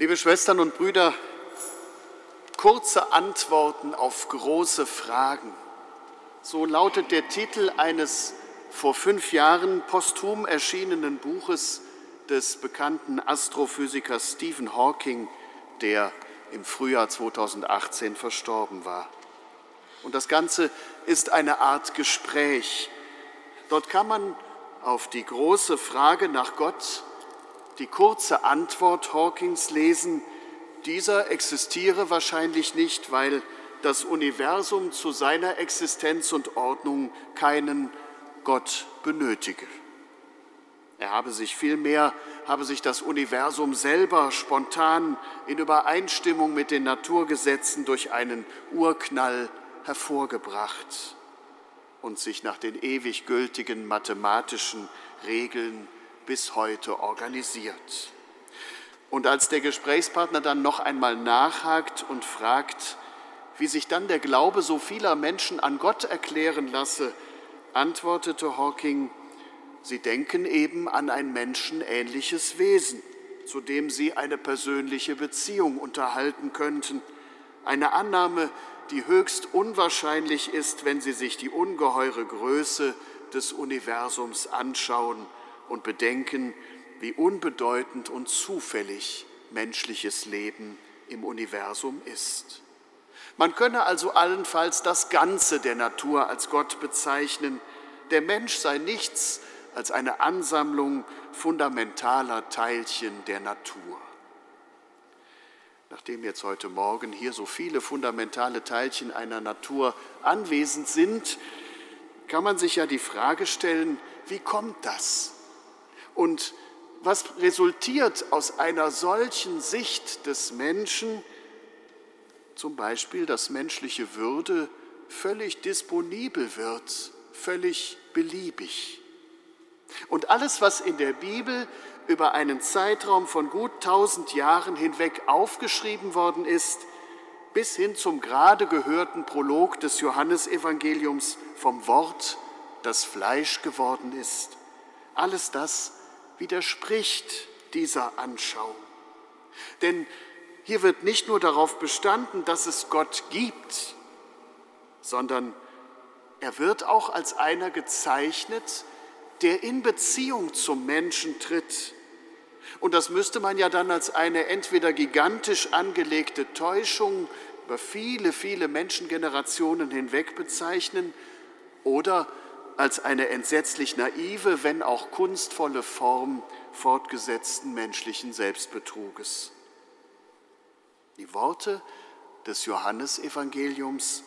Liebe Schwestern und Brüder, kurze Antworten auf große Fragen. So lautet der Titel eines vor fünf Jahren posthum erschienenen Buches des bekannten Astrophysikers Stephen Hawking, der im Frühjahr 2018 verstorben war. Und das Ganze ist eine Art Gespräch. Dort kann man auf die große Frage nach Gott die kurze Antwort Hawkings lesen, dieser existiere wahrscheinlich nicht, weil das Universum zu seiner Existenz und Ordnung keinen Gott benötige. Er habe sich vielmehr, habe sich das Universum selber spontan in Übereinstimmung mit den Naturgesetzen durch einen Urknall hervorgebracht und sich nach den ewig gültigen mathematischen Regeln bis heute organisiert. Und als der Gesprächspartner dann noch einmal nachhakt und fragt, wie sich dann der Glaube so vieler Menschen an Gott erklären lasse, antwortete Hawking, sie denken eben an ein menschenähnliches Wesen, zu dem sie eine persönliche Beziehung unterhalten könnten, eine Annahme, die höchst unwahrscheinlich ist, wenn sie sich die ungeheure Größe des Universums anschauen und bedenken, wie unbedeutend und zufällig menschliches Leben im Universum ist. Man könne also allenfalls das Ganze der Natur als Gott bezeichnen. Der Mensch sei nichts als eine Ansammlung fundamentaler Teilchen der Natur. Nachdem jetzt heute Morgen hier so viele fundamentale Teilchen einer Natur anwesend sind, kann man sich ja die Frage stellen, wie kommt das? Und was resultiert aus einer solchen Sicht des Menschen, zum Beispiel, dass menschliche Würde völlig disponibel wird, völlig beliebig. Und alles, was in der Bibel über einen Zeitraum von gut tausend Jahren hinweg aufgeschrieben worden ist, bis hin zum gerade gehörten Prolog des Johannesevangeliums vom Wort, das Fleisch geworden ist, alles das widerspricht dieser Anschauung. Denn hier wird nicht nur darauf bestanden, dass es Gott gibt, sondern er wird auch als einer gezeichnet, der in Beziehung zum Menschen tritt. Und das müsste man ja dann als eine entweder gigantisch angelegte Täuschung über viele, viele Menschengenerationen hinweg bezeichnen oder als eine entsetzlich naive, wenn auch kunstvolle Form fortgesetzten menschlichen Selbstbetruges. Die Worte des Johannesevangeliums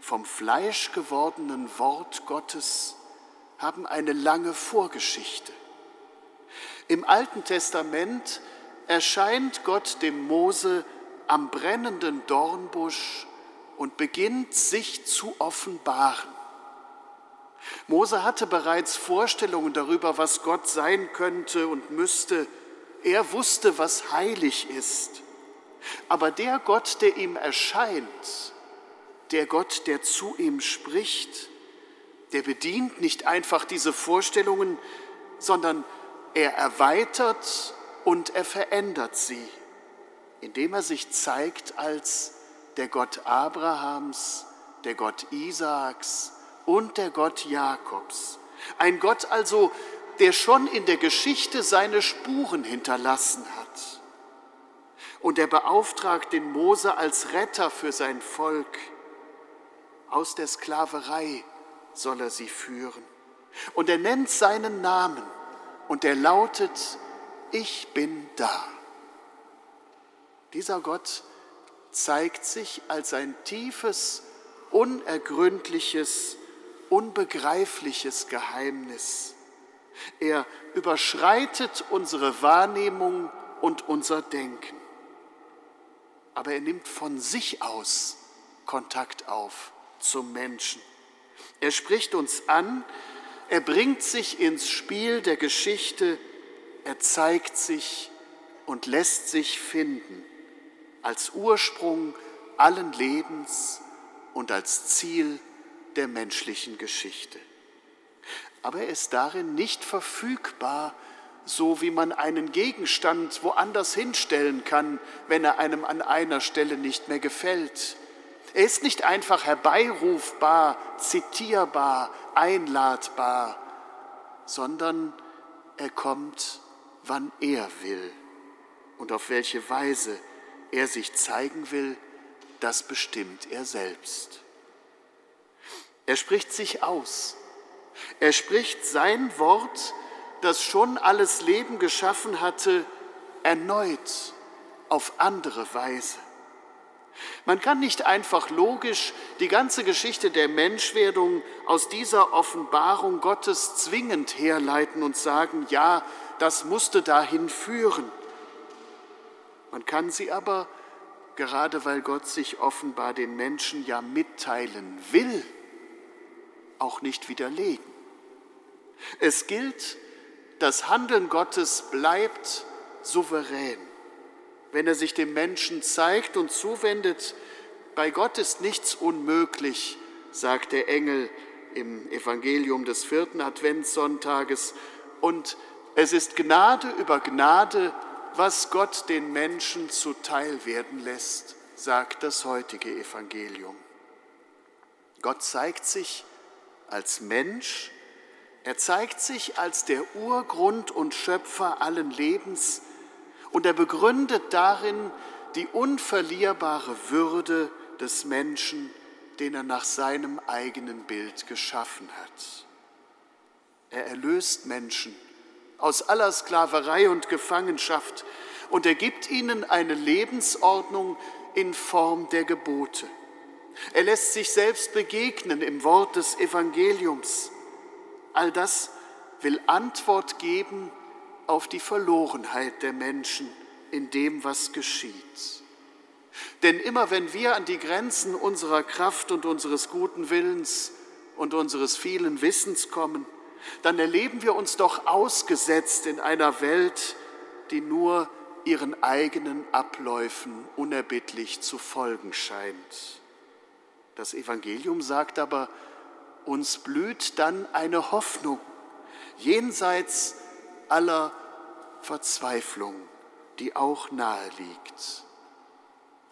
vom Fleisch gewordenen Wort Gottes haben eine lange Vorgeschichte. Im Alten Testament erscheint Gott dem Mose am brennenden Dornbusch und beginnt sich zu offenbaren. Mose hatte bereits Vorstellungen darüber, was Gott sein könnte und müsste. Er wusste, was heilig ist. Aber der Gott, der ihm erscheint, der Gott, der zu ihm spricht, der bedient nicht einfach diese Vorstellungen, sondern er erweitert und er verändert sie, indem er sich zeigt als der Gott Abrahams, der Gott Isaaks, und der Gott Jakobs. Ein Gott also, der schon in der Geschichte seine Spuren hinterlassen hat. Und er beauftragt den Mose als Retter für sein Volk. Aus der Sklaverei soll er sie führen. Und er nennt seinen Namen und er lautet, ich bin da. Dieser Gott zeigt sich als ein tiefes, unergründliches unbegreifliches Geheimnis. Er überschreitet unsere Wahrnehmung und unser Denken. Aber er nimmt von sich aus Kontakt auf zum Menschen. Er spricht uns an, er bringt sich ins Spiel der Geschichte, er zeigt sich und lässt sich finden als Ursprung allen Lebens und als Ziel der menschlichen Geschichte. Aber er ist darin nicht verfügbar so wie man einen Gegenstand woanders hinstellen kann, wenn er einem an einer Stelle nicht mehr gefällt. Er ist nicht einfach herbeirufbar, zitierbar, einladbar, sondern er kommt, wann er will und auf welche Weise er sich zeigen will, das bestimmt er selbst. Er spricht sich aus. Er spricht sein Wort, das schon alles Leben geschaffen hatte, erneut auf andere Weise. Man kann nicht einfach logisch die ganze Geschichte der Menschwerdung aus dieser Offenbarung Gottes zwingend herleiten und sagen, ja, das musste dahin führen. Man kann sie aber, gerade weil Gott sich offenbar den Menschen ja mitteilen will, auch nicht widerlegen. Es gilt, das Handeln Gottes bleibt souverän. Wenn er sich dem Menschen zeigt und zuwendet, bei Gott ist nichts unmöglich, sagt der Engel im Evangelium des vierten Adventssonntages. Und es ist Gnade über Gnade, was Gott den Menschen zuteil werden lässt, sagt das heutige Evangelium. Gott zeigt sich als Mensch, er zeigt sich als der Urgrund und Schöpfer allen Lebens und er begründet darin die unverlierbare Würde des Menschen, den er nach seinem eigenen Bild geschaffen hat. Er erlöst Menschen aus aller Sklaverei und Gefangenschaft und er gibt ihnen eine Lebensordnung in Form der Gebote. Er lässt sich selbst begegnen im Wort des Evangeliums. All das will Antwort geben auf die Verlorenheit der Menschen in dem, was geschieht. Denn immer wenn wir an die Grenzen unserer Kraft und unseres guten Willens und unseres vielen Wissens kommen, dann erleben wir uns doch ausgesetzt in einer Welt, die nur ihren eigenen Abläufen unerbittlich zu folgen scheint. Das Evangelium sagt aber, uns blüht dann eine Hoffnung jenseits aller Verzweiflung, die auch nahe liegt.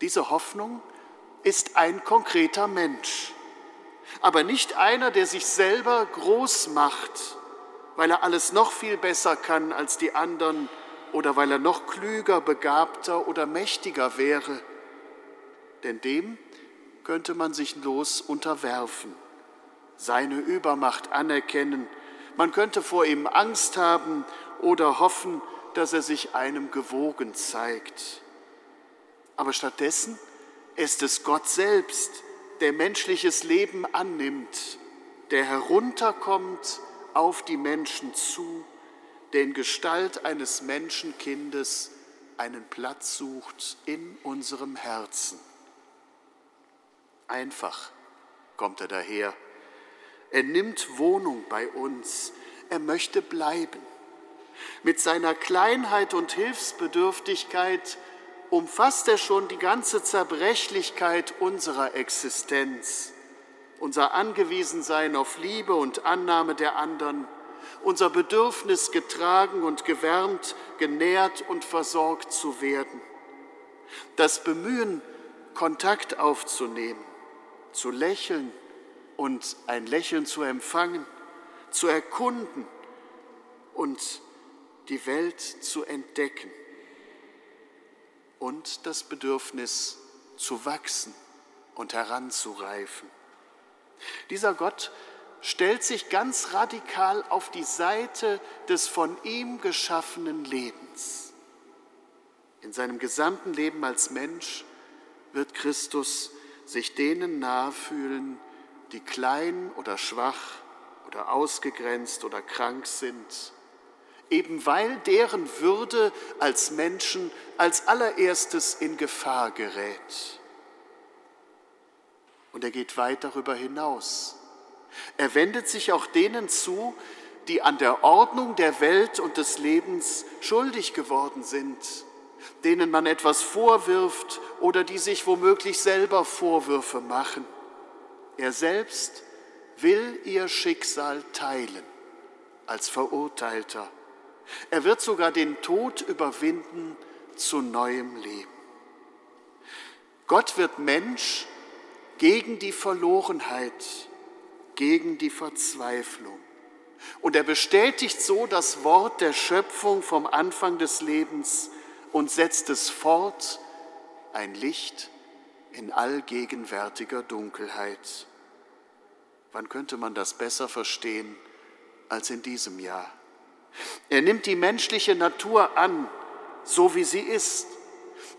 Diese Hoffnung ist ein konkreter Mensch, aber nicht einer, der sich selber groß macht, weil er alles noch viel besser kann als die anderen oder weil er noch klüger, begabter oder mächtiger wäre. Denn dem könnte man sich los unterwerfen, seine Übermacht anerkennen. Man könnte vor ihm Angst haben oder hoffen, dass er sich einem gewogen zeigt. Aber stattdessen ist es Gott selbst, der menschliches Leben annimmt, der herunterkommt auf die Menschen zu, der in Gestalt eines Menschenkindes einen Platz sucht in unserem Herzen. Einfach kommt er daher. Er nimmt Wohnung bei uns. Er möchte bleiben. Mit seiner Kleinheit und Hilfsbedürftigkeit umfasst er schon die ganze Zerbrechlichkeit unserer Existenz, unser Angewiesensein auf Liebe und Annahme der anderen, unser Bedürfnis getragen und gewärmt, genährt und versorgt zu werden, das Bemühen, Kontakt aufzunehmen, zu lächeln und ein Lächeln zu empfangen, zu erkunden und die Welt zu entdecken und das Bedürfnis zu wachsen und heranzureifen. Dieser Gott stellt sich ganz radikal auf die Seite des von ihm geschaffenen Lebens. In seinem gesamten Leben als Mensch wird Christus sich denen nahe fühlen, die klein oder schwach oder ausgegrenzt oder krank sind eben weil deren Würde als Menschen als allererstes in Gefahr gerät. Und er geht weit darüber hinaus. Er wendet sich auch denen zu, die an der Ordnung der Welt und des Lebens schuldig geworden sind, denen man etwas vorwirft oder die sich womöglich selber Vorwürfe machen. Er selbst will ihr Schicksal teilen als Verurteilter Er wird sogar den Tod überwinden zu neuem Leben. Gott wird Mensch gegen die Verlorenheit, gegen die Verzweiflung. Und er bestätigt so das Wort der Schöpfung vom Anfang des Lebens und setzt es fort, ein Licht in allgegenwärtiger Dunkelheit. Wann könnte man das besser verstehen als in diesem Jahr? Er nimmt die menschliche Natur an, so wie sie ist,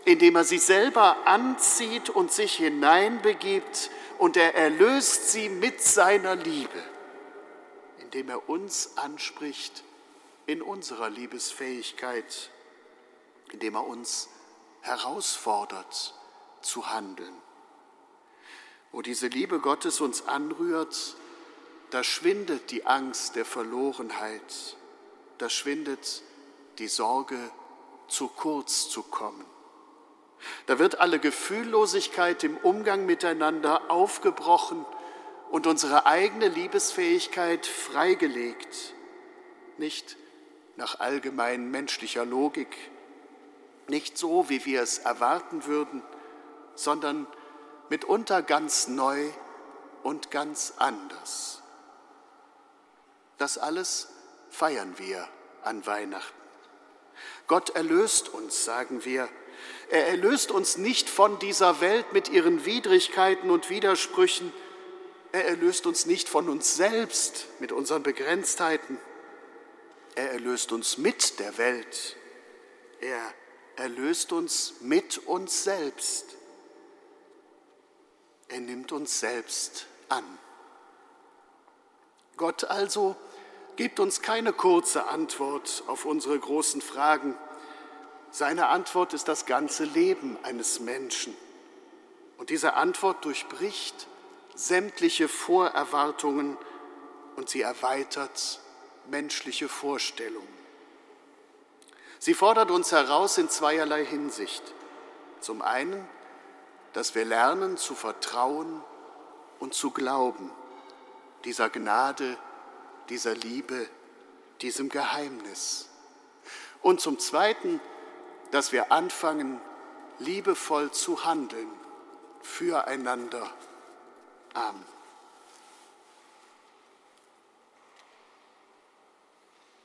indem er sie selber anzieht und sich hineinbegibt und er erlöst sie mit seiner Liebe, indem er uns anspricht in unserer Liebesfähigkeit, indem er uns herausfordert zu handeln. Wo diese Liebe Gottes uns anrührt, da schwindet die Angst der Verlorenheit, da schwindet die Sorge, zu kurz zu kommen. Da wird alle Gefühllosigkeit im Umgang miteinander aufgebrochen und unsere eigene Liebesfähigkeit freigelegt, nicht nach allgemein menschlicher Logik, nicht so, wie wir es erwarten würden, sondern mitunter ganz neu und ganz anders. Das alles feiern wir an Weihnachten. Gott erlöst uns, sagen wir. Er erlöst uns nicht von dieser Welt mit ihren Widrigkeiten und Widersprüchen. Er erlöst uns nicht von uns selbst mit unseren Begrenztheiten. Er erlöst uns mit der Welt. Er erlöst uns mit uns selbst. Er nimmt uns selbst an. Gott also gibt uns keine kurze Antwort auf unsere großen Fragen. Seine Antwort ist das ganze Leben eines Menschen. Und diese Antwort durchbricht sämtliche Vorerwartungen und sie erweitert menschliche Vorstellungen. Sie fordert uns heraus in zweierlei Hinsicht. Zum einen dass wir lernen zu vertrauen und zu glauben dieser Gnade, dieser Liebe, diesem Geheimnis. Und zum Zweiten, dass wir anfangen, liebevoll zu handeln füreinander. Amen.